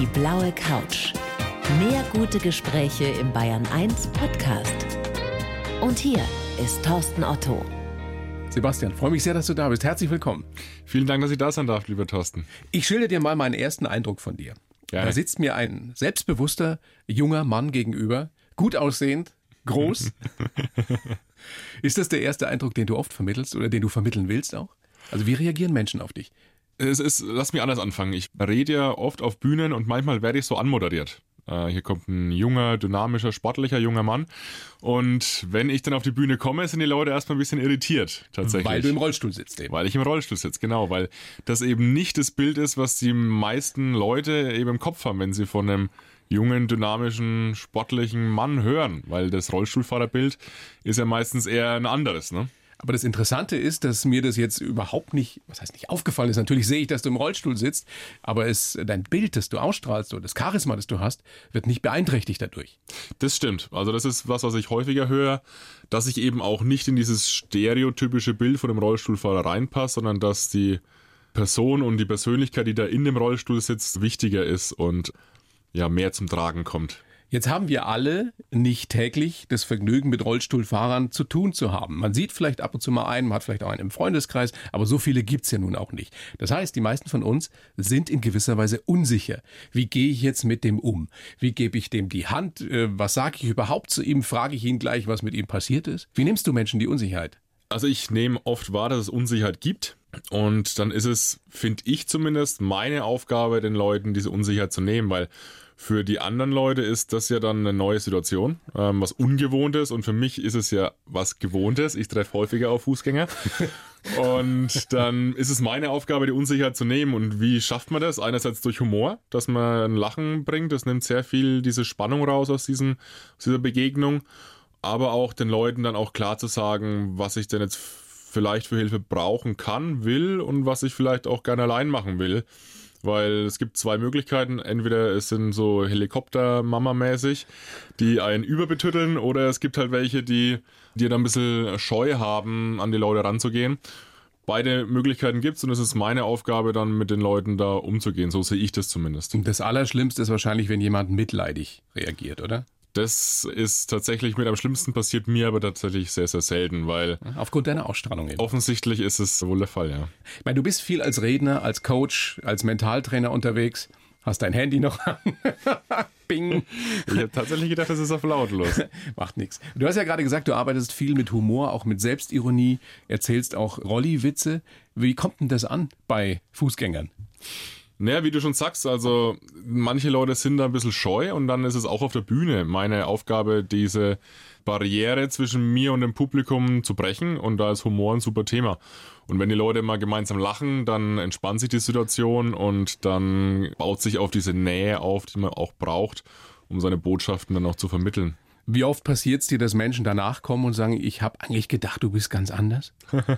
Die blaue Couch. Mehr gute Gespräche im Bayern 1 Podcast. Und hier ist Thorsten Otto. Sebastian, freue mich sehr, dass du da bist. Herzlich willkommen. Vielen Dank, dass ich da sein darf, lieber Thorsten. Ich schilder dir mal meinen ersten Eindruck von dir. Gerne. Da sitzt mir ein selbstbewusster, junger Mann gegenüber, gut aussehend, groß. ist das der erste Eindruck, den du oft vermittelst oder den du vermitteln willst auch? Also wie reagieren Menschen auf dich? Es ist, lass mich anders anfangen. Ich rede ja oft auf Bühnen und manchmal werde ich so anmoderiert. Äh, hier kommt ein junger, dynamischer, sportlicher junger Mann. Und wenn ich dann auf die Bühne komme, sind die Leute erstmal ein bisschen irritiert, tatsächlich. Weil du im Rollstuhl sitzt eben. Weil ich im Rollstuhl sitze, genau. Weil das eben nicht das Bild ist, was die meisten Leute eben im Kopf haben, wenn sie von einem jungen, dynamischen, sportlichen Mann hören. Weil das Rollstuhlfahrerbild ist ja meistens eher ein anderes, ne? Aber das Interessante ist, dass mir das jetzt überhaupt nicht, was heißt nicht aufgefallen ist. Natürlich sehe ich, dass du im Rollstuhl sitzt, aber es, dein Bild, das du ausstrahlst oder das Charisma, das du hast, wird nicht beeinträchtigt dadurch. Das stimmt. Also das ist was, was ich häufiger höre, dass ich eben auch nicht in dieses stereotypische Bild von dem Rollstuhlfahrer reinpasse, sondern dass die Person und die Persönlichkeit, die da in dem Rollstuhl sitzt, wichtiger ist und ja mehr zum Tragen kommt. Jetzt haben wir alle nicht täglich das Vergnügen, mit Rollstuhlfahrern zu tun zu haben. Man sieht vielleicht ab und zu mal einen, man hat vielleicht auch einen im Freundeskreis, aber so viele gibt's ja nun auch nicht. Das heißt, die meisten von uns sind in gewisser Weise unsicher. Wie gehe ich jetzt mit dem um? Wie gebe ich dem die Hand? Äh, Was sage ich überhaupt zu ihm? Frage ich ihn gleich, was mit ihm passiert ist? Wie nimmst du Menschen die Unsicherheit? Also ich nehme oft wahr, dass es Unsicherheit gibt. Und dann ist es, finde ich zumindest, meine Aufgabe, den Leuten diese Unsicherheit zu nehmen, weil für die anderen Leute ist das ja dann eine neue Situation, ähm, was Ungewohntes. Und für mich ist es ja was Gewohntes. Ich treffe häufiger auf Fußgänger. und dann ist es meine Aufgabe, die Unsicherheit zu nehmen. Und wie schafft man das? Einerseits durch Humor, dass man ein Lachen bringt. Das nimmt sehr viel diese Spannung raus aus, diesen, aus dieser Begegnung. Aber auch den Leuten dann auch klar zu sagen, was ich denn jetzt vielleicht für Hilfe brauchen kann, will und was ich vielleicht auch gerne allein machen will. Weil es gibt zwei Möglichkeiten. Entweder es sind so Helikopter-Mama-mäßig, die einen überbetütteln, oder es gibt halt welche, die, die dann ein bisschen Scheu haben, an die Leute ranzugehen. Beide Möglichkeiten gibt's und es ist meine Aufgabe, dann mit den Leuten da umzugehen. So sehe ich das zumindest. Und das Allerschlimmste ist wahrscheinlich, wenn jemand mitleidig reagiert, oder? Das ist tatsächlich mit am schlimmsten passiert mir aber tatsächlich sehr, sehr selten, weil Aufgrund deiner Ausstrahlung eben. offensichtlich ist es wohl der Fall, ja. Ich meine, du bist viel als Redner, als Coach, als Mentaltrainer unterwegs. Hast dein Handy noch an. Bing. Ich habe tatsächlich gedacht, das ist auf lautlos. Macht nichts. Du hast ja gerade gesagt, du arbeitest viel mit Humor, auch mit Selbstironie, erzählst auch Rolli-Witze. Wie kommt denn das an bei Fußgängern? Naja, wie du schon sagst, also manche Leute sind da ein bisschen scheu und dann ist es auch auf der Bühne meine Aufgabe, diese Barriere zwischen mir und dem Publikum zu brechen und da ist Humor ein super Thema. Und wenn die Leute mal gemeinsam lachen, dann entspannt sich die Situation und dann baut sich auf diese Nähe auf, die man auch braucht, um seine Botschaften dann auch zu vermitteln. Wie oft passiert es dir, dass Menschen danach kommen und sagen, ich habe eigentlich gedacht, du bist ganz anders?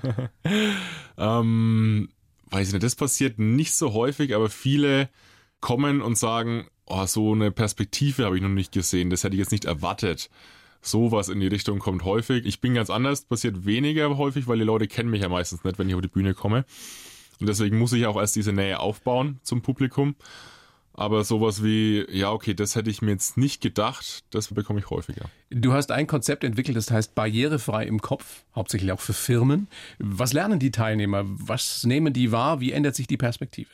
Ähm, weiß ich nicht, das passiert nicht so häufig, aber viele kommen und sagen, oh, so eine Perspektive habe ich noch nicht gesehen, das hätte ich jetzt nicht erwartet. Sowas in die Richtung kommt häufig. Ich bin ganz anders, passiert weniger häufig, weil die Leute kennen mich ja meistens nicht, wenn ich auf die Bühne komme. Und deswegen muss ich auch erst diese Nähe aufbauen zum Publikum. Aber sowas wie, ja, okay, das hätte ich mir jetzt nicht gedacht, das bekomme ich häufiger. Du hast ein Konzept entwickelt, das heißt barrierefrei im Kopf, hauptsächlich auch für Firmen. Was lernen die Teilnehmer? Was nehmen die wahr? Wie ändert sich die Perspektive?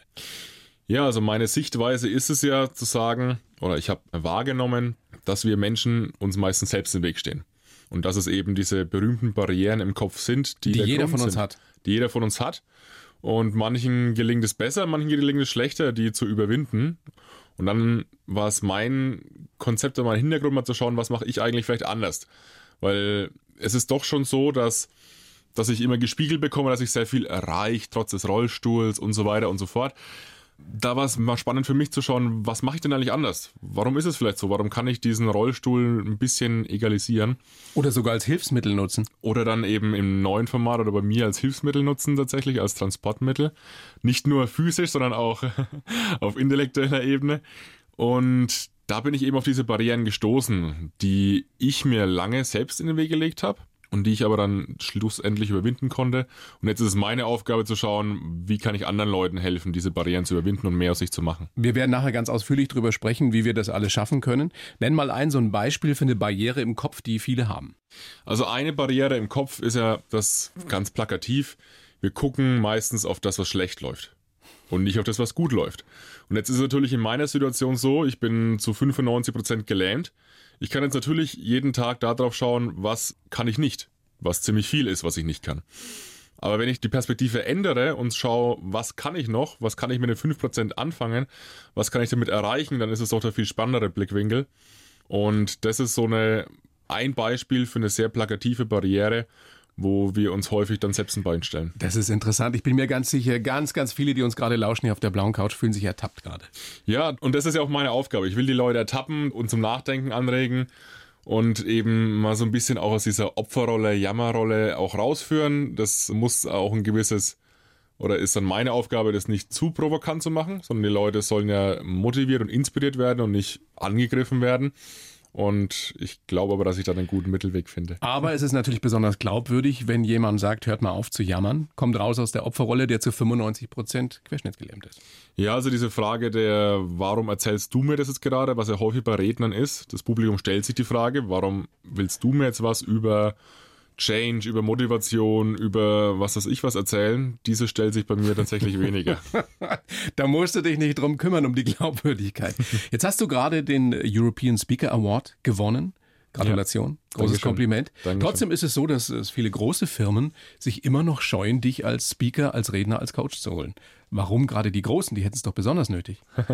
Ja, also meine Sichtweise ist es ja zu sagen, oder ich habe wahrgenommen, dass wir Menschen uns meistens selbst im Weg stehen. Und dass es eben diese berühmten Barrieren im Kopf sind, die, Die der jeder von uns sind, hat. Die jeder von uns hat. Und manchen gelingt es besser, manchen gelingt es schlechter, die zu überwinden. Und dann war es mein Konzept und mein Hintergrund mal zu schauen, was mache ich eigentlich vielleicht anders. Weil es ist doch schon so, dass, dass ich immer gespiegelt bekomme, dass ich sehr viel erreiche, trotz des Rollstuhls und so weiter und so fort. Da war es mal spannend für mich zu schauen, was mache ich denn eigentlich anders? Warum ist es vielleicht so? Warum kann ich diesen Rollstuhl ein bisschen egalisieren? Oder sogar als Hilfsmittel nutzen? Oder dann eben im neuen Format oder bei mir als Hilfsmittel nutzen, tatsächlich als Transportmittel. Nicht nur physisch, sondern auch auf intellektueller Ebene. Und da bin ich eben auf diese Barrieren gestoßen, die ich mir lange selbst in den Weg gelegt habe und die ich aber dann schlussendlich überwinden konnte. Und jetzt ist es meine Aufgabe zu schauen, wie kann ich anderen Leuten helfen, diese Barrieren zu überwinden und mehr aus sich zu machen. Wir werden nachher ganz ausführlich darüber sprechen, wie wir das alles schaffen können. Nenn mal ein so ein Beispiel für eine Barriere im Kopf, die viele haben. Also eine Barriere im Kopf ist ja das ganz plakativ. Wir gucken meistens auf das, was schlecht läuft und nicht auf das, was gut läuft. Und jetzt ist es natürlich in meiner Situation so, ich bin zu 95 Prozent gelähmt. Ich kann jetzt natürlich jeden Tag darauf schauen, was kann ich nicht, was ziemlich viel ist, was ich nicht kann. Aber wenn ich die Perspektive ändere und schaue, was kann ich noch, was kann ich mit den 5% anfangen, was kann ich damit erreichen, dann ist es doch der viel spannendere Blickwinkel. Und das ist so eine, ein Beispiel für eine sehr plakative Barriere, wo wir uns häufig dann selbst ein Bein stellen. Das ist interessant. Ich bin mir ganz sicher, ganz, ganz viele, die uns gerade lauschen hier auf der blauen Couch, fühlen sich ertappt gerade. Ja, und das ist ja auch meine Aufgabe. Ich will die Leute ertappen und zum Nachdenken anregen und eben mal so ein bisschen auch aus dieser Opferrolle, Jammerrolle auch rausführen. Das muss auch ein gewisses oder ist dann meine Aufgabe, das nicht zu provokant zu machen, sondern die Leute sollen ja motiviert und inspiriert werden und nicht angegriffen werden. Und ich glaube aber, dass ich da einen guten Mittelweg finde. Aber es ist natürlich besonders glaubwürdig, wenn jemand sagt, hört mal auf zu jammern, kommt raus aus der Opferrolle, der zu 95 Prozent querschnittsgelähmt ist. Ja, also diese Frage der, warum erzählst du mir das jetzt gerade, was ja häufig bei Rednern ist. Das Publikum stellt sich die Frage, warum willst du mir jetzt was über Change, über Motivation, über was weiß ich was erzählen, diese stellt sich bei mir tatsächlich weniger. da musst du dich nicht drum kümmern, um die Glaubwürdigkeit. Jetzt hast du gerade den European Speaker Award gewonnen. Gratulation, ja, großes Dankeschön. Kompliment. Dankeschön. Trotzdem ist es so, dass es viele große Firmen sich immer noch scheuen, dich als Speaker, als Redner, als Coach zu holen. Warum gerade die Großen? Die hätten es doch besonders nötig.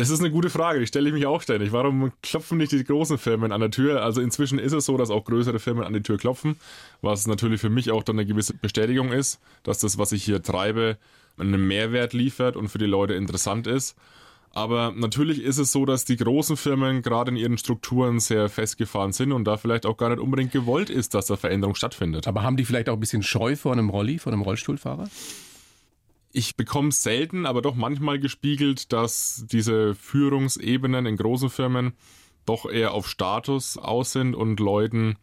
Das ist eine gute Frage, die stelle ich mich auch ständig. Warum klopfen nicht die großen Firmen an der Tür? Also inzwischen ist es so, dass auch größere Firmen an die Tür klopfen, was natürlich für mich auch dann eine gewisse Bestätigung ist, dass das, was ich hier treibe, einen Mehrwert liefert und für die Leute interessant ist. Aber natürlich ist es so, dass die großen Firmen gerade in ihren Strukturen sehr festgefahren sind und da vielleicht auch gar nicht unbedingt gewollt ist, dass da Veränderung stattfindet. Aber haben die vielleicht auch ein bisschen Scheu vor einem Rolli, vor einem Rollstuhlfahrer? Ich bekomme selten, aber doch manchmal gespiegelt, dass diese Führungsebenen in großen Firmen doch eher auf Status aus sind und Leuten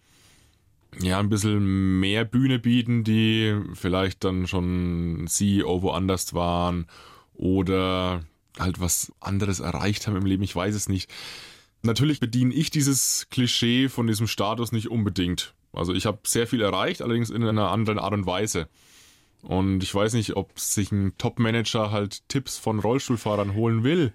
ja ein bisschen mehr Bühne bieten, die vielleicht dann schon CEO woanders waren oder halt was anderes erreicht haben im Leben, ich weiß es nicht. Natürlich bediene ich dieses Klischee von diesem Status nicht unbedingt. Also ich habe sehr viel erreicht, allerdings in einer anderen Art und Weise. Und ich weiß nicht, ob sich ein Top-Manager halt Tipps von Rollstuhlfahrern holen will.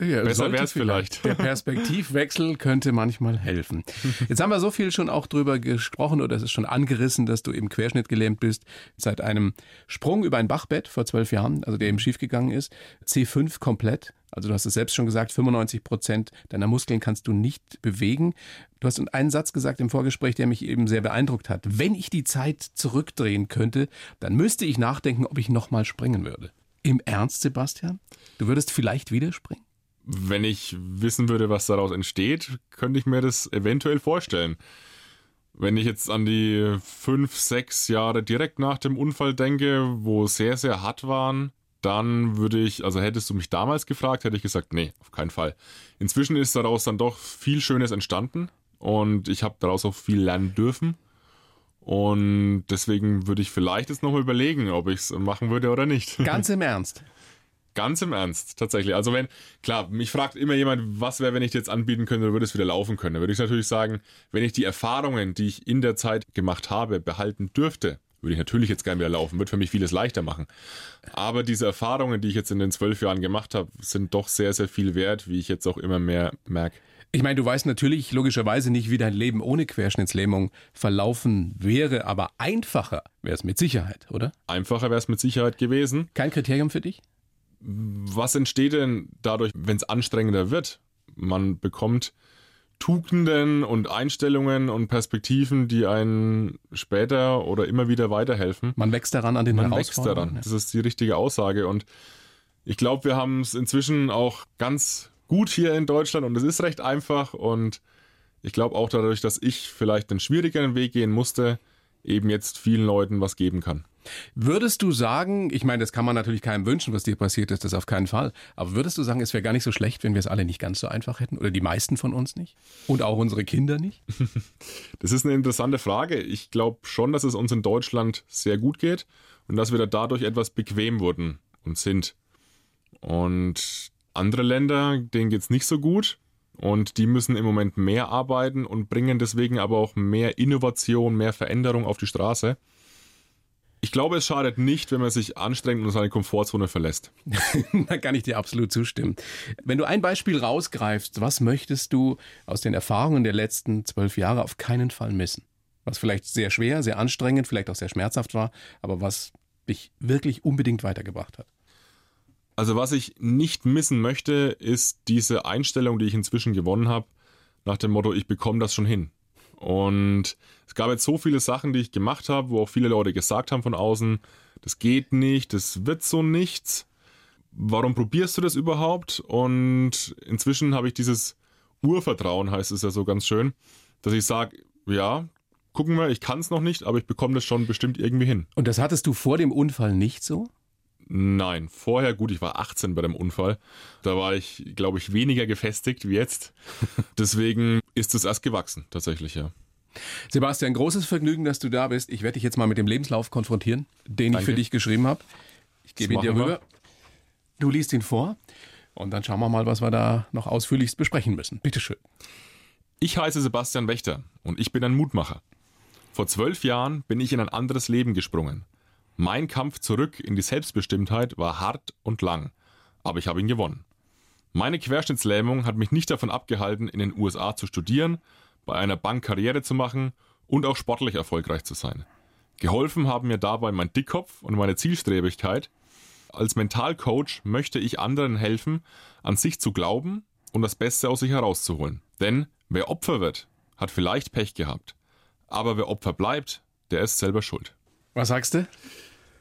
Ja, Besser wäre es vielleicht. vielleicht. Der Perspektivwechsel könnte manchmal helfen. Jetzt haben wir so viel schon auch drüber gesprochen oder es ist schon angerissen, dass du eben querschnittgelähmt bist seit einem Sprung über ein Bachbett vor zwölf Jahren, also der eben schiefgegangen ist. C5 komplett. Also du hast es selbst schon gesagt, 95 Prozent deiner Muskeln kannst du nicht bewegen. Du hast einen Satz gesagt im Vorgespräch, der mich eben sehr beeindruckt hat. Wenn ich die Zeit zurückdrehen könnte, dann müsste ich nachdenken, ob ich nochmal springen würde. Im Ernst, Sebastian? Du würdest vielleicht wieder springen? Wenn ich wissen würde, was daraus entsteht, könnte ich mir das eventuell vorstellen. Wenn ich jetzt an die fünf, sechs Jahre direkt nach dem Unfall denke, wo sehr, sehr hart waren, dann würde ich, also hättest du mich damals gefragt, hätte ich gesagt, nee, auf keinen Fall. Inzwischen ist daraus dann doch viel Schönes entstanden und ich habe daraus auch viel lernen dürfen. Und deswegen würde ich vielleicht jetzt nochmal überlegen, ob ich es machen würde oder nicht. Ganz im Ernst. Ganz im Ernst, tatsächlich. Also wenn, klar, mich fragt immer jemand, was wäre, wenn ich dir jetzt anbieten könnte, würde es wieder laufen können. Da würde ich natürlich sagen, wenn ich die Erfahrungen, die ich in der Zeit gemacht habe, behalten dürfte, würde ich natürlich jetzt gerne wieder laufen, wird für mich vieles leichter machen. Aber diese Erfahrungen, die ich jetzt in den zwölf Jahren gemacht habe, sind doch sehr, sehr viel wert, wie ich jetzt auch immer mehr merke. Ich meine, du weißt natürlich logischerweise nicht, wie dein Leben ohne Querschnittslähmung verlaufen wäre, aber einfacher wäre es mit Sicherheit, oder? Einfacher wäre es mit Sicherheit gewesen. Kein Kriterium für dich? Was entsteht denn dadurch, wenn es anstrengender wird? Man bekommt Tugenden und Einstellungen und Perspektiven, die einen später oder immer wieder weiterhelfen. Man wächst daran an den Man wächst daran. Das ist die richtige Aussage. Und ich glaube, wir haben es inzwischen auch ganz gut hier in Deutschland und es ist recht einfach. Und ich glaube auch dadurch, dass ich vielleicht einen schwierigeren Weg gehen musste, eben jetzt vielen Leuten was geben kann. Würdest du sagen, ich meine, das kann man natürlich keinem wünschen, was dir passiert ist, das auf keinen Fall, aber würdest du sagen, es wäre gar nicht so schlecht, wenn wir es alle nicht ganz so einfach hätten oder die meisten von uns nicht und auch unsere Kinder nicht? Das ist eine interessante Frage. Ich glaube schon, dass es uns in Deutschland sehr gut geht und dass wir da dadurch etwas bequem wurden und sind. Und andere Länder, denen geht es nicht so gut und die müssen im Moment mehr arbeiten und bringen deswegen aber auch mehr Innovation, mehr Veränderung auf die Straße. Ich glaube, es schadet nicht, wenn man sich anstrengt und seine Komfortzone verlässt. da kann ich dir absolut zustimmen. Wenn du ein Beispiel rausgreifst, was möchtest du aus den Erfahrungen der letzten zwölf Jahre auf keinen Fall missen? Was vielleicht sehr schwer, sehr anstrengend, vielleicht auch sehr schmerzhaft war, aber was dich wirklich unbedingt weitergebracht hat? Also was ich nicht missen möchte, ist diese Einstellung, die ich inzwischen gewonnen habe, nach dem Motto, ich bekomme das schon hin. Und es gab jetzt so viele Sachen, die ich gemacht habe, wo auch viele Leute gesagt haben von außen, das geht nicht, das wird so nichts. Warum probierst du das überhaupt? Und inzwischen habe ich dieses Urvertrauen, heißt es ja so ganz schön, dass ich sage, ja, gucken wir, ich kann es noch nicht, aber ich bekomme das schon bestimmt irgendwie hin. Und das hattest du vor dem Unfall nicht so? Nein, vorher gut, ich war 18 bei dem Unfall. Da war ich, glaube ich, weniger gefestigt wie jetzt. Deswegen ist es erst gewachsen, tatsächlich, ja. Sebastian, großes Vergnügen, dass du da bist. Ich werde dich jetzt mal mit dem Lebenslauf konfrontieren, den Danke. ich für dich geschrieben habe. Ich gebe ihn dir rüber. Wir. Du liest ihn vor und dann schauen wir mal, was wir da noch ausführlichst besprechen müssen. Bitteschön. Ich heiße Sebastian Wächter und ich bin ein Mutmacher. Vor zwölf Jahren bin ich in ein anderes Leben gesprungen. Mein Kampf zurück in die Selbstbestimmtheit war hart und lang, aber ich habe ihn gewonnen. Meine Querschnittslähmung hat mich nicht davon abgehalten, in den USA zu studieren, bei einer Bank Karriere zu machen und auch sportlich erfolgreich zu sein. Geholfen haben mir dabei mein Dickkopf und meine Zielstrebigkeit. Als Mentalcoach möchte ich anderen helfen, an sich zu glauben und das Beste aus sich herauszuholen. Denn wer Opfer wird, hat vielleicht Pech gehabt. Aber wer Opfer bleibt, der ist selber schuld. Was sagst du?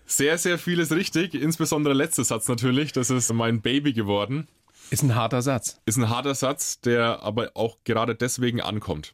Sehr, sehr vieles richtig. Insbesondere der letzte Satz natürlich. Das ist mein Baby geworden. Ist ein harter Satz. Ist ein harter Satz, der aber auch gerade deswegen ankommt.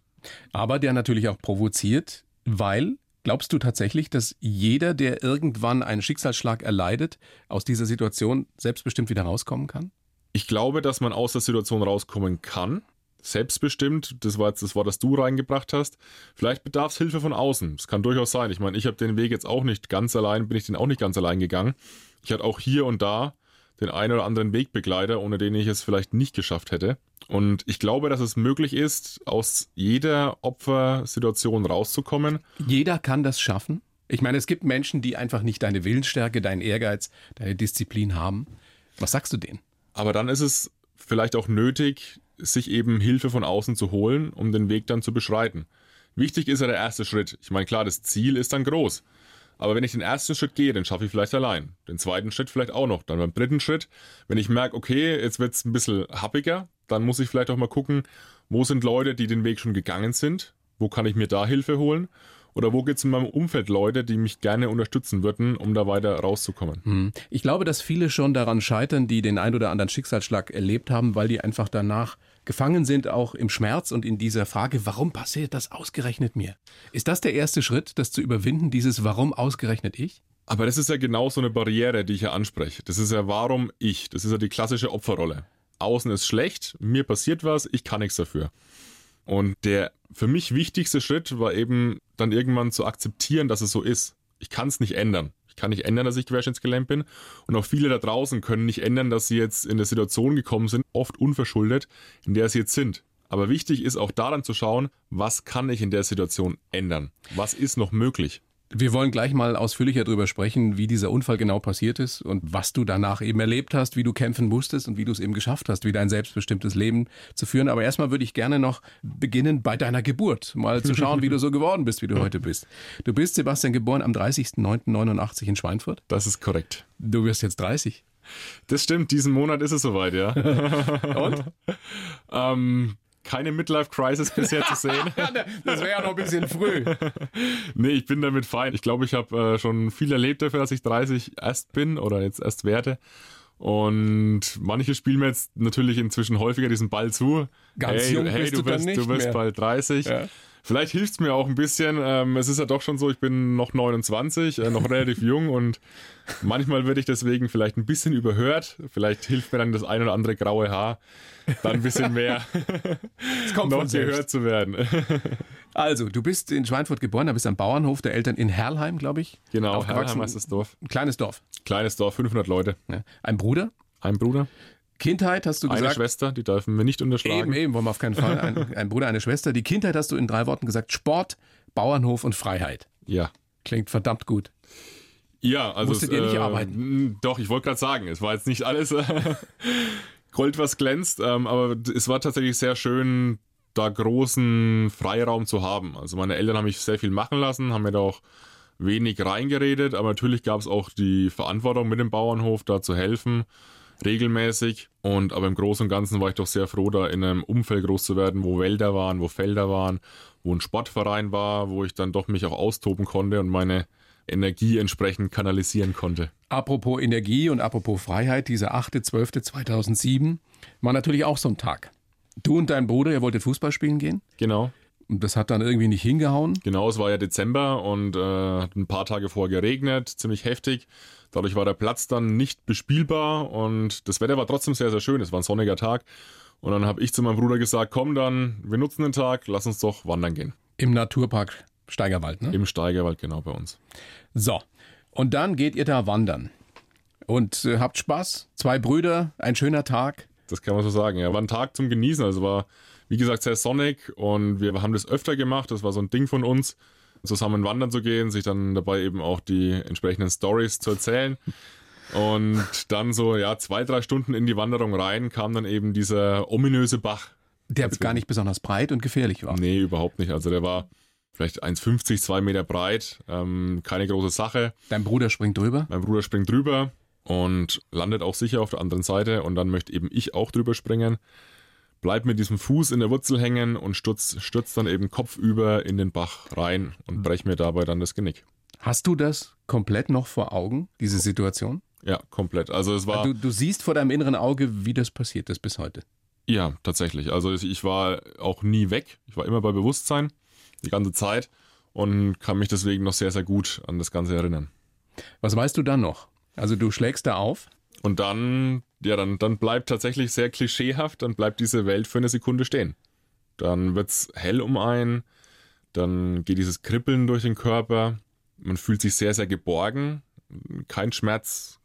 Aber der natürlich auch provoziert, weil glaubst du tatsächlich, dass jeder, der irgendwann einen Schicksalsschlag erleidet, aus dieser Situation selbstbestimmt wieder rauskommen kann? Ich glaube, dass man aus der Situation rauskommen kann selbstbestimmt. Das war jetzt das Wort, das du reingebracht hast. Vielleicht bedarf es Hilfe von außen. Das kann durchaus sein. Ich meine, ich habe den Weg jetzt auch nicht ganz allein, bin ich den auch nicht ganz allein gegangen. Ich hatte auch hier und da den einen oder anderen Wegbegleiter, ohne den ich es vielleicht nicht geschafft hätte. Und ich glaube, dass es möglich ist, aus jeder Opfersituation rauszukommen. Jeder kann das schaffen. Ich meine, es gibt Menschen, die einfach nicht deine Willensstärke, deinen Ehrgeiz, deine Disziplin haben. Was sagst du denen? Aber dann ist es vielleicht auch nötig, sich eben Hilfe von außen zu holen, um den Weg dann zu beschreiten. Wichtig ist ja der erste Schritt. Ich meine, klar, das Ziel ist dann groß. Aber wenn ich den ersten Schritt gehe, dann schaffe ich vielleicht allein. Den zweiten Schritt vielleicht auch noch. Dann beim dritten Schritt, wenn ich merke, okay, jetzt wird es ein bisschen happiger, dann muss ich vielleicht auch mal gucken, wo sind Leute, die den Weg schon gegangen sind? Wo kann ich mir da Hilfe holen? Oder wo gibt es in meinem Umfeld Leute, die mich gerne unterstützen würden, um da weiter rauszukommen? Hm. Ich glaube, dass viele schon daran scheitern, die den ein oder anderen Schicksalsschlag erlebt haben, weil die einfach danach gefangen sind, auch im Schmerz und in dieser Frage, warum passiert das ausgerechnet mir? Ist das der erste Schritt, das zu überwinden, dieses Warum ausgerechnet ich? Aber das ist ja genau so eine Barriere, die ich ja anspreche. Das ist ja warum ich. Das ist ja die klassische Opferrolle. Außen ist schlecht, mir passiert was, ich kann nichts dafür. Und der für mich wichtigste Schritt war eben dann irgendwann zu akzeptieren, dass es so ist. Ich kann es nicht ändern. Kann nicht ändern, dass ich querschnittsgelähmt bin. Und auch viele da draußen können nicht ändern, dass sie jetzt in eine Situation gekommen sind, oft unverschuldet, in der sie jetzt sind. Aber wichtig ist auch daran zu schauen, was kann ich in der Situation ändern? Was ist noch möglich? Wir wollen gleich mal ausführlicher darüber sprechen, wie dieser Unfall genau passiert ist und was du danach eben erlebt hast, wie du kämpfen musstest und wie du es eben geschafft hast, wieder ein selbstbestimmtes Leben zu führen. Aber erstmal würde ich gerne noch beginnen bei deiner Geburt, mal zu schauen, wie du so geworden bist, wie du heute bist. Du bist, Sebastian, geboren am 30.09.89 in Schweinfurt. Das ist korrekt. Du wirst jetzt 30. Das stimmt, diesen Monat ist es soweit, ja. und? ähm, keine Midlife-Crisis bisher zu sehen. das wäre ja noch ein bisschen früh. nee, ich bin damit fein. Ich glaube, ich habe äh, schon viel erlebt dafür, dass ich 30 erst bin oder jetzt erst werde. Und manche spielen mir jetzt natürlich inzwischen häufiger diesen Ball zu. Ganz hey, jung hey bist du, du dann wirst, nicht du mehr. bald 30. Ja. Vielleicht hilft es mir auch ein bisschen. Ähm, es ist ja doch schon so, ich bin noch 29, äh, noch relativ jung und manchmal werde ich deswegen vielleicht ein bisschen überhört. Vielleicht hilft mir dann das ein oder andere graue Haar, dann ein bisschen mehr Es kommt noch gehört zu werden. Also, du bist in Schweinfurt geboren, da bist am Bauernhof der Eltern in Herrheim, glaube ich. Genau. Herrheim heißt das Dorf. Ein kleines Dorf. Kleines Dorf, 500 Leute. Ja. Ein Bruder. Ein Bruder, Kindheit hast du eine gesagt. Schwester, die dürfen wir nicht unterschlagen. Eben, eben, wollen wir auf keinen Fall. Ein, ein Bruder, eine Schwester. Die Kindheit hast du in drei Worten gesagt: Sport, Bauernhof und Freiheit. Ja. Klingt verdammt gut. Ja, also. Musstet ihr nicht arbeiten? m, Doch, ich wollte gerade sagen, es war jetzt nicht alles äh, Gold, was glänzt, ähm, aber es war tatsächlich sehr schön, da großen Freiraum zu haben. Also meine Eltern haben mich sehr viel machen lassen, haben mir da auch wenig reingeredet, aber natürlich gab es auch die Verantwortung mit dem Bauernhof, da zu helfen, regelmäßig. Und aber im Großen und Ganzen war ich doch sehr froh, da in einem Umfeld groß zu werden, wo Wälder waren, wo Felder waren, wo ein Sportverein war, wo ich dann doch mich auch austoben konnte und meine Energie entsprechend kanalisieren konnte. Apropos Energie und apropos Freiheit, dieser 8.12.2007 war natürlich auch so ein Tag. Du und dein Bruder, ihr wolltet Fußball spielen gehen Genau. Und das hat dann irgendwie nicht hingehauen. Genau, es war ja Dezember und äh, hat ein paar Tage vorher geregnet, ziemlich heftig. Dadurch war der Platz dann nicht bespielbar und das Wetter war trotzdem sehr, sehr schön. Es war ein sonniger Tag. Und dann habe ich zu meinem Bruder gesagt, komm dann, wir nutzen den Tag, lass uns doch wandern gehen. Im Naturpark Steigerwald, ne? Im Steigerwald, genau bei uns. So. Und dann geht ihr da wandern. Und äh, habt Spaß. Zwei Brüder, ein schöner Tag. Das kann man so sagen. Ja, war ein Tag zum Genießen. Also war, wie gesagt, sehr sonnig und wir haben das öfter gemacht. Das war so ein Ding von uns, zusammen wandern zu gehen, sich dann dabei eben auch die entsprechenden Stories zu erzählen. Und dann so, ja, zwei, drei Stunden in die Wanderung rein kam dann eben dieser ominöse Bach. Der gar nicht besonders breit und gefährlich war. Nee, überhaupt nicht. Also der war vielleicht 1,50, zwei Meter breit. Ähm, keine große Sache. Dein Bruder springt drüber. Mein Bruder springt drüber und landet auch sicher auf der anderen Seite und dann möchte eben ich auch drüber springen. Bleib mit diesem Fuß in der Wurzel hängen und stürzt, stürzt dann eben kopfüber in den Bach rein und brech mir dabei dann das Genick. Hast du das komplett noch vor Augen, diese Situation? Ja, komplett. Also es war Du, du siehst vor deinem inneren Auge, wie das passiert ist bis heute. ja tatsächlich. Also ich war auch nie weg. Ich war immer bei Bewusstsein die ganze Zeit und kann mich deswegen noch sehr sehr gut an das Ganze erinnern. Was weißt du dann noch? Also du schlägst da auf. Und dann, ja, dann, dann bleibt tatsächlich sehr klischeehaft, dann bleibt diese Welt für eine Sekunde stehen. Dann wird's hell um einen, dann geht dieses Kribbeln durch den Körper, man fühlt sich sehr, sehr geborgen, kein Schmerz,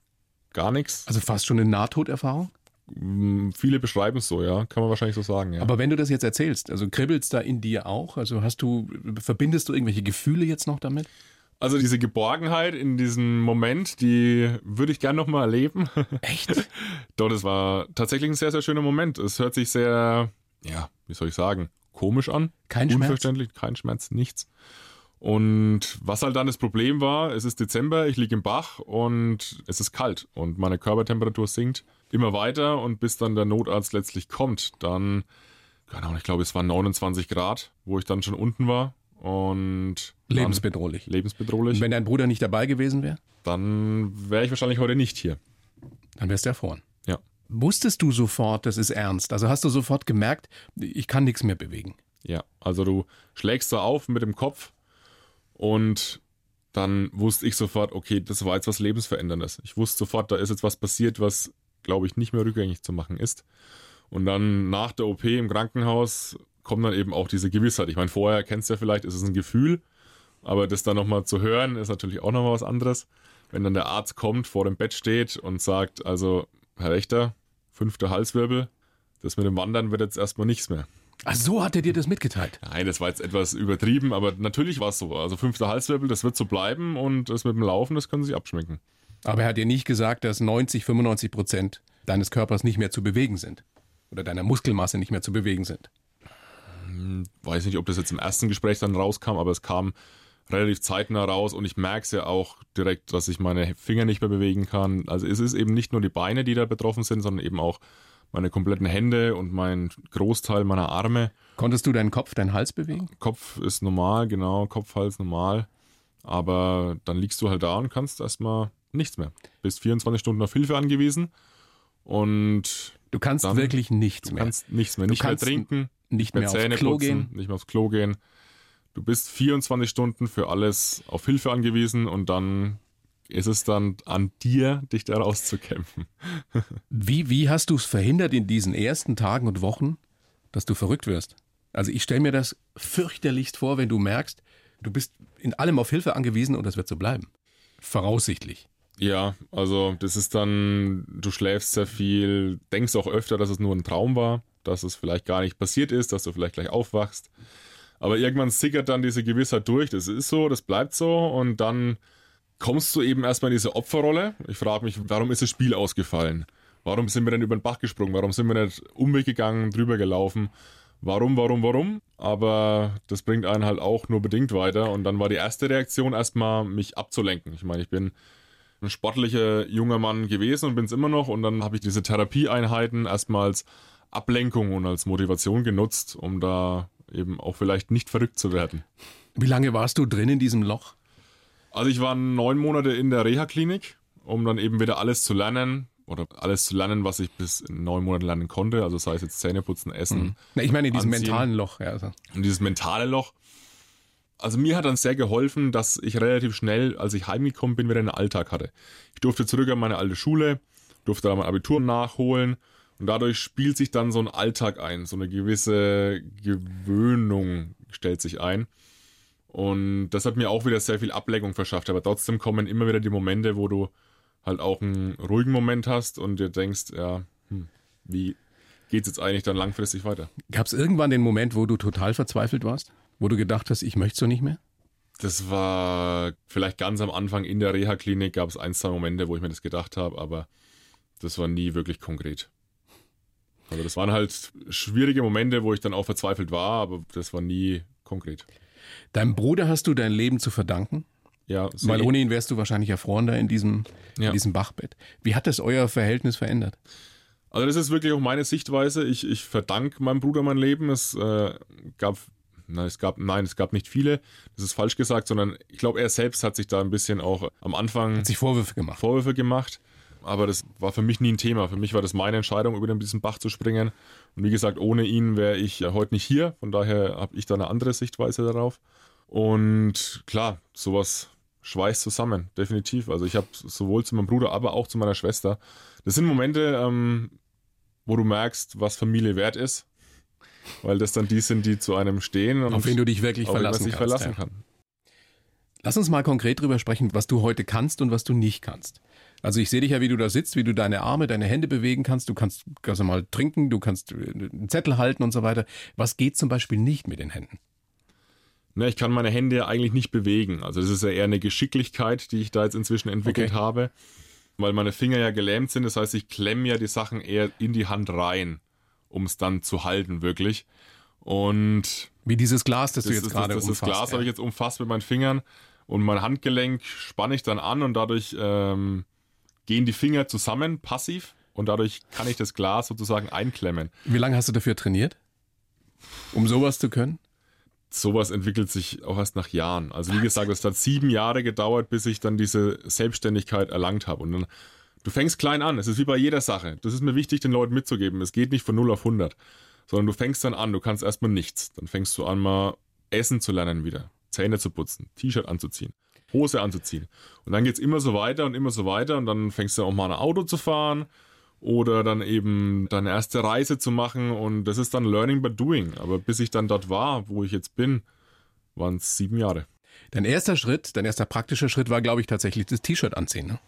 gar nichts. Also fast schon eine Nahtoderfahrung. Mm, Viele beschreiben es so, ja, kann man wahrscheinlich so sagen, ja. Aber wenn du das jetzt erzählst, also kribbelt's da in dir auch? Also hast du, verbindest du irgendwelche Gefühle jetzt noch damit? Also diese Geborgenheit in diesem Moment, die würde ich gern nochmal erleben. Echt? Doch, das war tatsächlich ein sehr, sehr schöner Moment. Es hört sich sehr, ja, wie soll ich sagen, komisch an. Kein Schmerz? Unverständlich, kein Schmerz, nichts. Und was halt dann das Problem war, es ist Dezember, ich liege im Bach und es ist kalt und meine Körpertemperatur sinkt immer weiter und bis dann der Notarzt letztlich kommt, dann, keine Ahnung, ich glaube, es waren 29 Grad, wo ich dann schon unten war und Lebensbedrohlich. lebensbedrohlich. Und wenn dein Bruder nicht dabei gewesen wäre, dann wäre ich wahrscheinlich heute nicht hier. dann wärst du erfroren. Ja. Wusstest du sofort, das ist ernst? Also hast du sofort gemerkt, ich kann nichts mehr bewegen? Ja, also du schlägst da auf mit dem Kopf und dann wusste ich sofort, okay, das war jetzt was Lebensveränderndes. Ich wusste sofort, da ist jetzt was passiert, was, glaube ich, nicht mehr rückgängig zu machen ist. Und dann nach der OP im Krankenhaus kommt dann eben auch diese Gewissheit. Ich meine, vorher kennst du ja vielleicht, ist es ein Gefühl, aber das dann nochmal zu hören, ist natürlich auch nochmal was anderes. Wenn dann der Arzt kommt, vor dem Bett steht und sagt, also, Herr Wächter, fünfter Halswirbel, das mit dem Wandern wird jetzt erstmal nichts mehr. Ach so hat er dir das mitgeteilt. Nein, das war jetzt etwas übertrieben, aber natürlich war es so. Also fünfter Halswirbel, das wird so bleiben und das mit dem Laufen, das können Sie sich abschminken. Aber er hat dir nicht gesagt, dass 90, 95 Prozent deines Körpers nicht mehr zu bewegen sind. Oder deiner Muskelmasse nicht mehr zu bewegen sind. Weiß nicht, ob das jetzt im ersten Gespräch dann rauskam, aber es kam relativ zeitnah raus und ich merke es ja auch direkt, dass ich meine Finger nicht mehr bewegen kann. Also es ist eben nicht nur die Beine, die da betroffen sind, sondern eben auch meine kompletten Hände und mein Großteil meiner Arme. Konntest du deinen Kopf, deinen Hals bewegen? Kopf ist normal, genau, Kopf, Hals normal. Aber dann liegst du halt da und kannst erstmal nichts mehr. Bist 24 Stunden auf Hilfe angewiesen Und Du kannst wirklich nichts du mehr. kannst nichts mehr, Du nicht mehr kannst trinken, nicht mehr mehr Zähne aufs Klo putzen, gehen. nicht mehr aufs Klo gehen. Du bist 24 Stunden für alles auf Hilfe angewiesen und dann ist es dann an dir, dich da rauszukämpfen. Wie, wie hast du es verhindert in diesen ersten Tagen und Wochen, dass du verrückt wirst? Also ich stelle mir das fürchterlichst vor, wenn du merkst, du bist in allem auf Hilfe angewiesen und das wird so bleiben. Voraussichtlich. Ja, also das ist dann, du schläfst sehr viel, denkst auch öfter, dass es nur ein Traum war, dass es vielleicht gar nicht passiert ist, dass du vielleicht gleich aufwachst. Aber irgendwann sickert dann diese Gewissheit durch, das ist so, das bleibt so und dann kommst du eben erstmal in diese Opferrolle. Ich frage mich, warum ist das Spiel ausgefallen? Warum sind wir denn über den Bach gesprungen? Warum sind wir nicht Umweg gegangen, drüber gelaufen? Warum, warum, warum? Aber das bringt einen halt auch nur bedingt weiter. Und dann war die erste Reaktion erstmal, mich abzulenken. Ich meine, ich bin ein sportlicher junger Mann gewesen und bin es immer noch. Und dann habe ich diese Therapieeinheiten erstmal als Ablenkung und als Motivation genutzt, um da eben auch vielleicht nicht verrückt zu werden. Wie lange warst du drin in diesem Loch? Also ich war neun Monate in der Reha-Klinik, um dann eben wieder alles zu lernen oder alles zu lernen, was ich bis in neun Monaten lernen konnte. Also sei es jetzt Zähne putzen, Essen Na, ich meine in diesem Anziehen. mentalen Loch. Ja, also. und dieses mentale Loch. Also mir hat dann sehr geholfen, dass ich relativ schnell, als ich heimgekommen bin, wieder einen Alltag hatte. Ich durfte zurück an meine alte Schule, durfte da mein Abitur nachholen und dadurch spielt sich dann so ein Alltag ein, so eine gewisse Gewöhnung stellt sich ein. Und das hat mir auch wieder sehr viel Ablenkung verschafft. Aber trotzdem kommen immer wieder die Momente, wo du halt auch einen ruhigen Moment hast und dir denkst, ja, hm, wie geht's jetzt eigentlich dann langfristig weiter? Gab es irgendwann den Moment, wo du total verzweifelt warst? Wo du gedacht hast, ich möchte so nicht mehr? Das war vielleicht ganz am Anfang in der Reha-Klinik gab es ein, zwei Momente, wo ich mir das gedacht habe, aber das war nie wirklich konkret. Also das waren halt schwierige Momente, wo ich dann auch verzweifelt war, aber das war nie konkret. Deinem Bruder hast du dein Leben zu verdanken? Ja, so Weil ohne ihn wärst du wahrscheinlich erfroren da in diesem, Ja. in diesem Bachbett. Wie hat das euer Verhältnis verändert? Also das ist wirklich auch meine Sichtweise. Ich, ich verdanke meinem Bruder mein Leben. Es äh, gab, nein, es gab, nein, es gab nicht viele. Das ist falsch gesagt, sondern ich glaube, er selbst hat sich da ein bisschen auch am Anfang Hat sich Vorwürfe gemacht? Vorwürfe gemacht. Aber das war für mich nie ein Thema. Für mich war das meine Entscheidung, über diesen Bach zu springen. Und wie gesagt, ohne ihn wäre ich ja heute nicht hier. Von daher habe ich da eine andere Sichtweise darauf. Und klar, sowas schweißt zusammen, definitiv. Also ich habe sowohl zu meinem Bruder, aber auch zu meiner Schwester. Das sind Momente, ähm, wo du merkst, was Familie wert ist. Weil das dann die sind, die zu einem stehen und Auf wen du dich wirklich verlassen kannst. verlassen ja. kann. Lass uns mal konkret drüber sprechen, was du heute kannst und was du nicht kannst. Also ich sehe dich ja, wie du da sitzt, wie du deine Arme, deine Hände bewegen kannst. Du kannst ganz normal trinken, du kannst äh, einen Zettel halten und so weiter. Was geht zum Beispiel nicht mit den Händen? Ne, ich kann meine Hände ja eigentlich nicht bewegen. Also das ist ja eher eine Geschicklichkeit, die ich da jetzt inzwischen entwickelt Okay. habe, weil meine Finger ja gelähmt sind. Das heißt, ich klemme ja die Sachen eher in die Hand rein, um es dann zu halten wirklich. Und Wie dieses Glas, das, du das, jetzt ist- gerade das, das umfasst. Glas ja. habe ich jetzt umfasst mit meinen Fingern und mein Handgelenk spanne ich dann an und dadurch ähm, gehen die Finger zusammen, passiv. Und dadurch kann ich das Glas sozusagen einklemmen. Wie lange hast du dafür trainiert? Um sowas zu können? sowas entwickelt sich auch erst nach Jahren. Also wie gesagt, es hat sieben Jahre gedauert, bis ich dann diese Selbstständigkeit erlangt habe. Und dann, du fängst klein an. Es ist wie bei jeder Sache. Das ist mir wichtig, den Leuten mitzugeben. Es geht nicht von 0 auf 100, sondern du fängst dann an. Du kannst erstmal nichts. Dann fängst du an, mal Essen zu lernen wieder, Zähne zu putzen, T-Shirt anzuziehen, Hose anzuziehen. Und dann geht's immer so weiter und immer so weiter. Und dann fängst du auch mal ein Auto zu fahren oder dann eben deine erste Reise zu machen und das ist dann Learning by Doing. Aber bis ich dann dort war, wo ich jetzt bin, waren es sieben Jahre. Dein erster Schritt, dein erster praktischer Schritt war, glaube ich, tatsächlich das T-Shirt anziehen. Ne?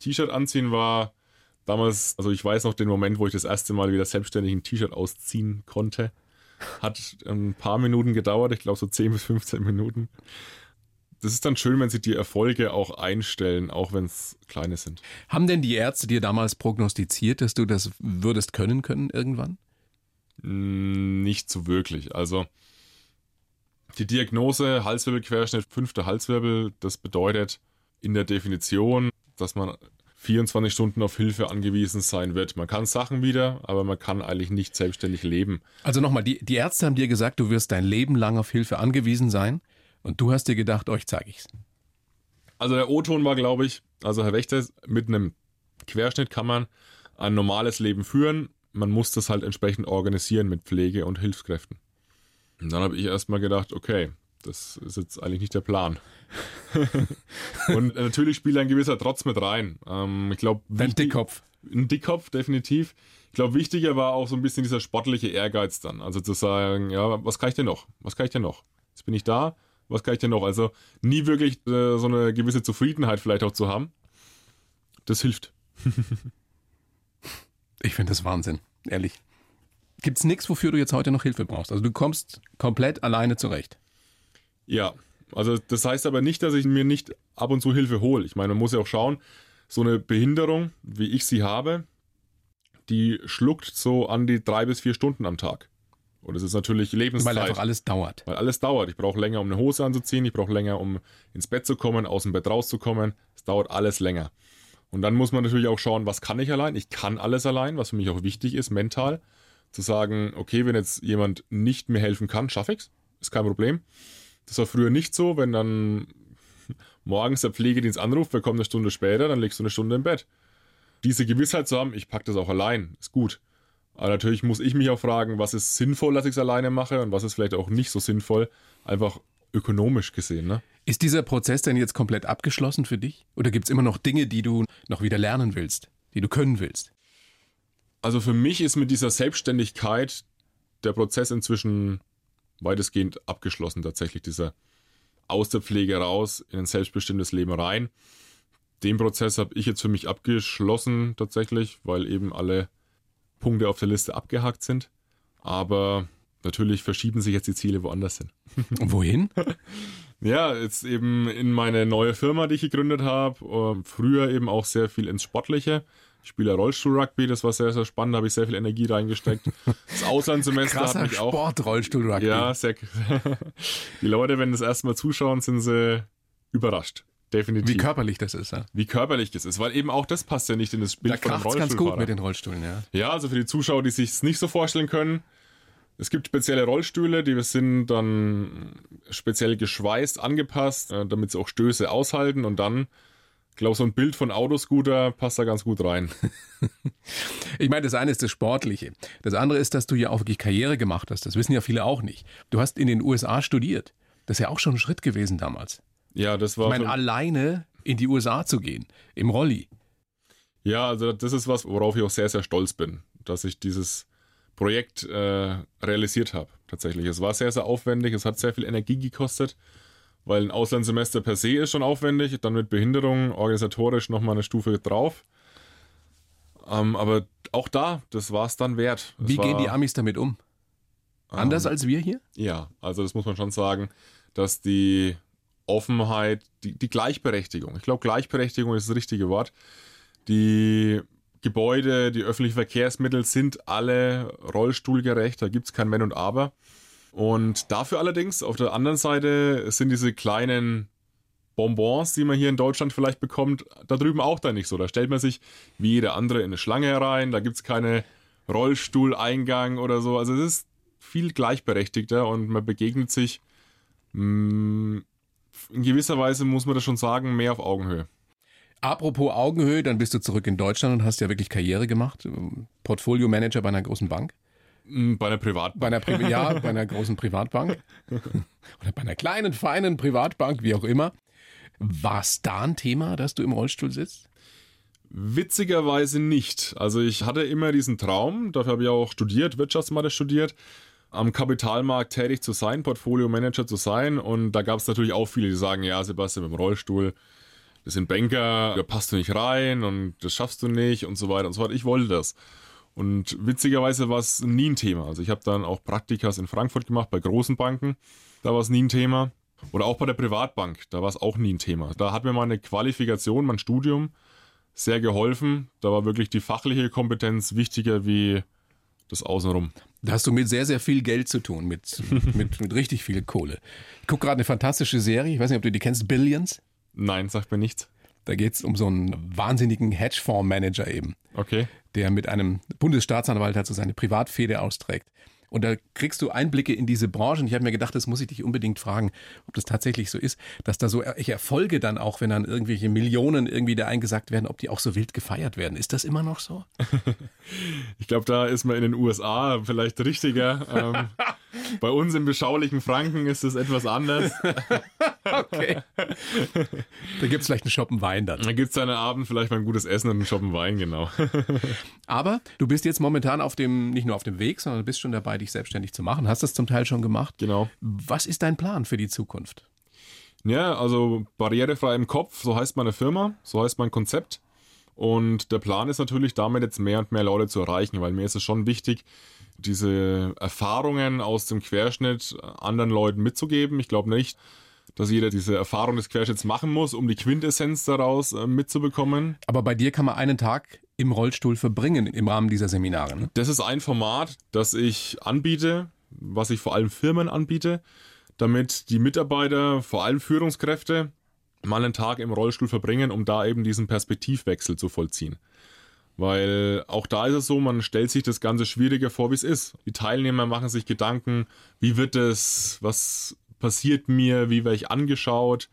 T-Shirt anziehen war damals, also ich weiß noch den Moment, wo ich das erste Mal wieder selbstständig ein T-Shirt ausziehen konnte. Hat ein paar Minuten gedauert, ich glaube so 10 bis 15 Minuten. Das ist dann schön, wenn sich die Erfolge auch einstellen, auch wenn es kleine sind. Haben denn die Ärzte dir damals prognostiziert, dass du das würdest können können irgendwann? Mm, Nicht so wirklich. Also die Diagnose Halswirbelquerschnitt, fünfter Halswirbel, das bedeutet in der Definition, dass man 24 Stunden auf Hilfe angewiesen sein wird. Man kann Sachen wieder, aber man kann eigentlich nicht selbstständig leben. Also nochmal, die, die Ärzte haben dir gesagt, du wirst dein Leben lang auf Hilfe angewiesen sein und du hast dir gedacht, euch zeige ich's. Also der O-Ton war, glaube ich, also Herr Wächter, mit einem Querschnitt kann man ein normales Leben führen. Man muss das halt entsprechend organisieren mit Pflege und Hilfskräften. Und dann habe ich erstmal gedacht, okay, das ist jetzt eigentlich nicht der Plan. und natürlich spielt ein gewisser Trotz mit rein. Ähm, ich glaube, ein Dickkopf. Ein Dickkopf, definitiv. Ich glaube, wichtiger war auch so ein bisschen dieser sportliche Ehrgeiz dann. Also zu sagen, ja, was kann ich denn noch? Was kann ich denn noch? Jetzt bin ich da, was kann ich denn noch? Also nie wirklich äh, so eine gewisse Zufriedenheit vielleicht auch zu haben. Das hilft. ich finde das Wahnsinn, ehrlich. Gibt es nichts, wofür du jetzt heute noch Hilfe brauchst? Also du kommst komplett alleine zurecht. Ja, also das heißt aber nicht, dass ich mir nicht ab und zu Hilfe hole. Ich meine, man muss ja auch schauen, so eine Behinderung, wie ich sie habe, die schluckt so an die drei bis vier Stunden am Tag. Und es ist natürlich Lebenszeit. Weil einfach alles dauert. Weil alles dauert. Ich brauche länger, um eine Hose anzuziehen. Ich brauche länger, um ins Bett zu kommen, aus dem Bett rauszukommen. Es dauert alles länger. Und dann muss man natürlich auch schauen, was kann ich allein? Ich kann alles allein, was für mich auch wichtig ist, mental. Zu sagen, okay, wenn jetzt jemand nicht mehr helfen kann, schaffe ich's. Ist kein Problem. Das war früher nicht so, wenn dann morgens der Pflegedienst anruft, wir kommen eine Stunde später, dann legst du eine Stunde im Bett. Diese Gewissheit zu haben, ich packe das auch allein, ist gut. Aber natürlich muss ich mich auch fragen, was ist sinnvoll, dass ich es alleine mache und was ist vielleicht auch nicht so sinnvoll, einfach ökonomisch gesehen. Ne? Ist dieser Prozess denn jetzt komplett abgeschlossen für dich? Oder gibt es immer noch Dinge, die du noch wieder lernen willst, die du können willst? Also für mich ist mit dieser Selbstständigkeit der Prozess inzwischen weitestgehend abgeschlossen, tatsächlich dieser aus der Pflege raus in ein selbstbestimmtes Leben rein. Den Prozess habe ich jetzt für mich abgeschlossen tatsächlich, weil eben alle Punkte auf der Liste abgehakt sind. Aber natürlich verschieben sich jetzt die Ziele woanders hin. Wohin? ja, jetzt eben in meine neue Firma, die ich gegründet habe. Ähm, früher eben auch sehr viel ins Sportliche. Ich spiele Rollstuhl-Rugby, das war sehr, sehr spannend, da habe ich sehr viel Energie reingesteckt. Das Auslandssemester hat mich auch. Sport, Rollstuhl-Rugby. Ja, sehr. Die Leute, wenn das erstmal zuschauen, sind sie überrascht. Definitiv. Wie körperlich das ist, ja. Wie körperlich das ist, weil eben auch das passt ja nicht in das Bild da von Rollstuhl. ganz gut mit den Rollstühlen, ja. Ja, also für die Zuschauer, die sich es nicht so vorstellen können, es gibt spezielle Rollstühle, die sind dann speziell geschweißt, angepasst, äh, damit sie auch Stöße aushalten und dann ich glaube, so ein Bild von Autoscooter passt da ganz gut rein. ich meine, das eine ist das Sportliche. Das andere ist, dass du ja auch wirklich Karriere gemacht hast. Das wissen ja viele auch nicht. Du hast in den USA studiert. Das ist ja auch schon ein Schritt gewesen damals. Ja, das war. Ich meine, alleine in die USA zu gehen, im Rolli. Ja, also das ist was, worauf ich auch sehr, sehr stolz bin, dass ich dieses Projekt äh, realisiert habe. Tatsächlich. Es war sehr, sehr aufwendig, es hat sehr viel Energie gekostet weil ein Auslandssemester per se ist schon aufwendig, dann mit Behinderung organisatorisch nochmal eine Stufe drauf. Ähm, aber auch da, das war es dann wert. Wie war, gehen die Amis damit um? Anders ähm, als wir hier? Ja, also das muss man schon sagen, dass die Offenheit, die, die Gleichberechtigung, ich glaube Gleichberechtigung ist das richtige Wort, die Gebäude, die öffentlichen Verkehrsmittel sind alle rollstuhlgerecht, da gibt es kein Wenn und Aber. Und dafür allerdings, auf der anderen Seite sind diese kleinen Bonbons, die man hier in Deutschland vielleicht bekommt, da drüben auch da nicht so. Da stellt man sich wie jeder andere in eine Schlange herein, da gibt es keine Rollstuhleingang oder so. Also es ist viel gleichberechtigter und man begegnet sich mh, mm, in gewisser Weise, muss man das schon sagen, mehr auf Augenhöhe. Apropos Augenhöhe, dann bist du zurück in Deutschland und hast ja wirklich Karriere gemacht. Portfolio Manager bei einer großen Bank. Hm, bei einer Privatbank. Bei einer, Pri ja, bei einer großen Privatbank. Oder bei einer kleinen, feinen Privatbank, wie auch immer. War es da ein Thema, dass du im Rollstuhl sitzt? Witzigerweise nicht. Also ich hatte immer diesen Traum, dafür habe ich auch studiert, Wirtschaftsmathe studiert, am Kapitalmarkt tätig zu sein, Portfolio-Manager zu sein. Und da gab es natürlich auch viele, die sagen, ja, Sebastian, mit dem Rollstuhl, das sind Banker, da passt du nicht rein und das schaffst du nicht und so weiter und so fort. Ich wollte das. Und witzigerweise war es nie ein Thema. Also ich habe dann auch Praktikas in Frankfurt gemacht bei großen Banken. Da war es nie ein Thema. Oder auch bei der Privatbank, da war es auch nie ein Thema. Da hat mir meine Qualifikation, mein Studium sehr geholfen. Da war wirklich die fachliche Kompetenz wichtiger wie das Außenrum. Da hast du mit sehr, sehr viel Geld zu tun, mit, mit, mit richtig viel Kohle. Ich gucke gerade eine fantastische Serie, ich weiß nicht, ob du die kennst, Billions. Nein, sagt mir nichts. Da geht es um so einen wahnsinnigen Hedgefondsmanager eben. Okay. Der mit einem Bundesstaatsanwalt halt so seine Privatfehde austrägt. Und da kriegst du Einblicke in diese Branche. Und ich habe mir gedacht, das muss ich dich unbedingt fragen, ob das tatsächlich so ist, dass da so Erfolge dann auch, wenn dann irgendwelche Millionen irgendwie da eingesagt werden, ob die auch so wild gefeiert werden. Ist das immer noch so? ich glaube, da ist man in den USA vielleicht richtiger. ähm, bei uns im beschaulichen Franken ist es etwas anders. okay. Da gibt es vielleicht einen Shoppen Wein dann. Da gibt es dann Abend vielleicht mal ein gutes Essen und einen Shoppen Wein, genau. Aber du bist jetzt momentan auf dem, nicht nur auf dem Weg, sondern du bist schon dabei, dich selbstständig zu machen. Hast das zum Teil schon gemacht. Genau. Was ist dein Plan für die Zukunft? Ja, also barrierefrei im Kopf, so heißt meine Firma, so heißt mein Konzept. Und der Plan ist natürlich damit jetzt mehr und mehr Leute zu erreichen, weil mir ist es schon wichtig, diese Erfahrungen aus dem Querschnitt anderen Leuten mitzugeben. Ich glaube nicht, dass jeder diese Erfahrung des Querschnitts machen muss, um die Quintessenz daraus äh, mitzubekommen. Aber bei dir kann man einen Tag im Rollstuhl verbringen im Rahmen dieser Seminare. Ne? Das ist ein Format, das ich anbiete, was ich vor allem Firmen anbiete, damit die Mitarbeiter, vor allem Führungskräfte, mal einen Tag im Rollstuhl verbringen, um da eben diesen Perspektivwechsel zu vollziehen. Weil auch da ist es so, man stellt sich das Ganze schwieriger vor, wie es ist. Die Teilnehmer machen sich Gedanken, wie wird es, was passiert mir, wie werde ich angeschaut.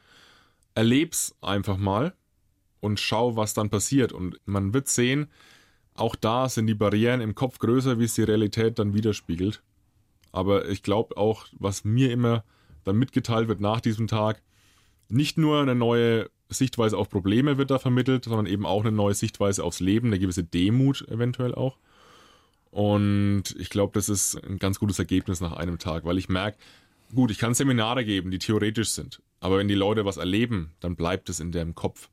Erleb's einfach mal und schau, was dann passiert. Und man wird sehen, auch da sind die Barrieren im Kopf größer, wie es die Realität dann widerspiegelt. Aber ich glaube auch, was mir immer dann mitgeteilt wird nach diesem Tag, nicht nur eine neue Sichtweise auf Probleme wird da vermittelt, sondern eben auch eine neue Sichtweise aufs Leben, eine gewisse Demut eventuell auch. Und ich glaube, das ist ein ganz gutes Ergebnis nach einem Tag, weil ich merke, gut, ich kann Seminare geben, die theoretisch sind, aber wenn die Leute was erleben, dann bleibt es in deren Kopf.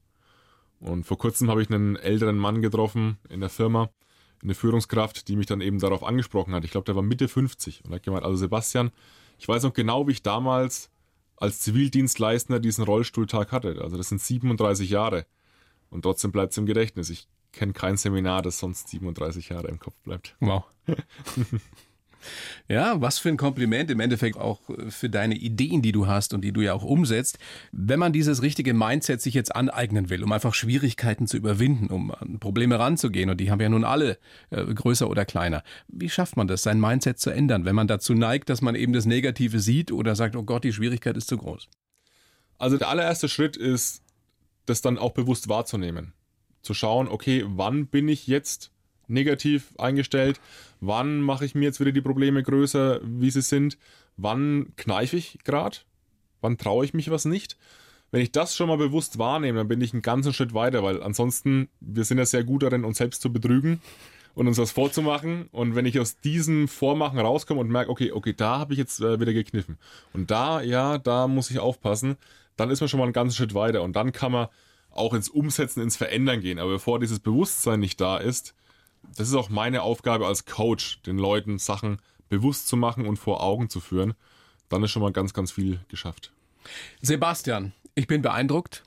Und vor kurzem habe ich einen älteren Mann getroffen in der Firma, eine Führungskraft, die mich dann eben darauf angesprochen hat. Ich glaube, der war Mitte 50 und hat gemeint, also Sebastian, ich weiß noch genau, wie ich damals als Zivildienstleistender diesen Rollstuhltag hatte. Also das sind 37 Jahre. Und trotzdem bleibt es im Gedächtnis. Ich kenne kein Seminar, das sonst 37 Jahre im Kopf bleibt. Wow. Ja, was für ein Kompliment im Endeffekt auch für deine Ideen, die du hast und die du ja auch umsetzt. Wenn man dieses richtige Mindset sich jetzt aneignen will, um einfach Schwierigkeiten zu überwinden, um an Probleme ranzugehen, und die haben ja nun alle äh, größer oder kleiner, wie schafft man das, sein Mindset zu ändern, wenn man dazu neigt, dass man eben das Negative sieht oder sagt, oh Gott, die Schwierigkeit ist zu groß? Also der allererste Schritt ist, das dann auch bewusst wahrzunehmen. Zu schauen, okay, wann bin ich jetzt negativ eingestellt? Wann mache ich mir jetzt wieder die Probleme größer, wie sie sind? Wann kneife ich gerade? Wann traue ich mich was nicht? Wenn ich das schon mal bewusst wahrnehme, dann bin ich einen ganzen Schritt weiter, weil ansonsten, wir sind ja sehr gut darin, uns selbst zu betrügen und uns was vorzumachen. Und wenn ich aus diesem Vormachen rauskomme und merke, okay, okay, da habe ich jetzt äh, wieder gekniffen. Und da, ja, da muss ich aufpassen, dann ist man schon mal einen ganzen Schritt weiter. Und dann kann man auch ins Umsetzen, ins Verändern gehen. Aber bevor dieses Bewusstsein nicht da ist, das ist auch meine Aufgabe als Coach, den Leuten Sachen bewusst zu machen und vor Augen zu führen. Dann ist schon mal ganz, ganz viel geschafft. Sebastian, ich bin beeindruckt.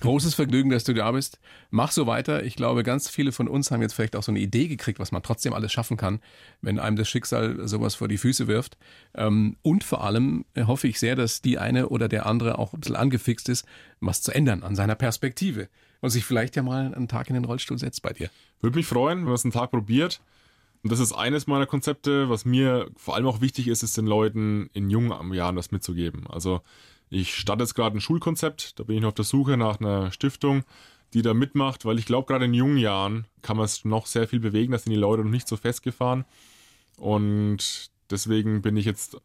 Großes Vergnügen, dass du da bist. Mach so weiter. Ich glaube, ganz viele von uns haben jetzt vielleicht auch so eine Idee gekriegt, was man trotzdem alles schaffen kann, wenn einem das Schicksal sowas vor die Füße wirft. Ähm, und vor allem hoffe ich sehr, dass die eine oder der andere auch ein bisschen angefixt ist, was zu ändern an seiner Perspektive und sich vielleicht ja mal einen Tag in den Rollstuhl setzt bei dir. Würde mich freuen, wenn man es einen Tag probiert. Und das ist eines meiner Konzepte. Was mir vor allem auch wichtig ist, ist den Leuten in jungen Jahren das mitzugeben. Also ich starte jetzt gerade ein Schulkonzept. Da bin ich noch auf der Suche nach einer Stiftung, die da mitmacht, weil ich glaube, gerade in jungen Jahren kann man es noch sehr viel bewegen. Da sind die Leute noch nicht so festgefahren. Und deswegen bin ich jetzt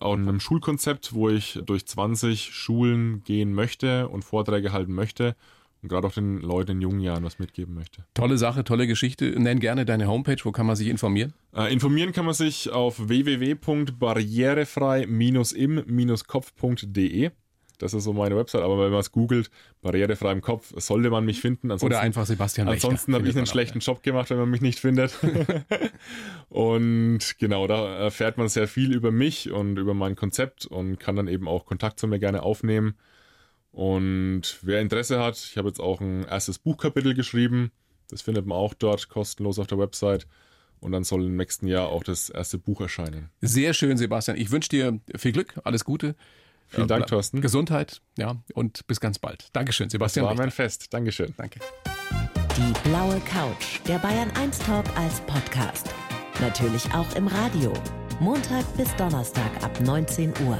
auch in einem Schulkonzept, wo ich durch 20 Schulen gehen möchte und Vorträge halten möchte und gerade auch den Leuten in jungen Jahren was mitgeben möchte. Tolle Sache, tolle Geschichte. Nenn gerne deine Homepage. Wo kann man sich informieren? Äh, informieren kann man sich auf www.barrierefrei-im-kopf.de. Das ist so meine Website, aber wenn man es googelt, barrierefrei im Kopf, sollte man mich finden. Ansonsten, Oder einfach Sebastian Wächter. Ansonsten habe ich einen schlechten Job gemacht, wenn man mich nicht findet. und genau, da erfährt man sehr viel über mich und über mein Konzept und kann dann eben auch Kontakt zu mir gerne aufnehmen. Und wer Interesse hat, ich habe jetzt auch ein erstes Buchkapitel geschrieben. Das findet man auch dort kostenlos auf der Website. Und dann soll im nächsten Jahr auch das erste Buch erscheinen. Sehr schön, Sebastian. Ich wünsche dir viel Glück, alles Gute. Vielen Dank, Thorsten. Gesundheit, ja, und bis ganz bald. Dankeschön, Sebastian. Das war mein Fest. Dankeschön. Danke. Die blaue Couch, der Bayern 1 Talk als Podcast. Natürlich auch im Radio Montag bis Donnerstag ab 19 Uhr.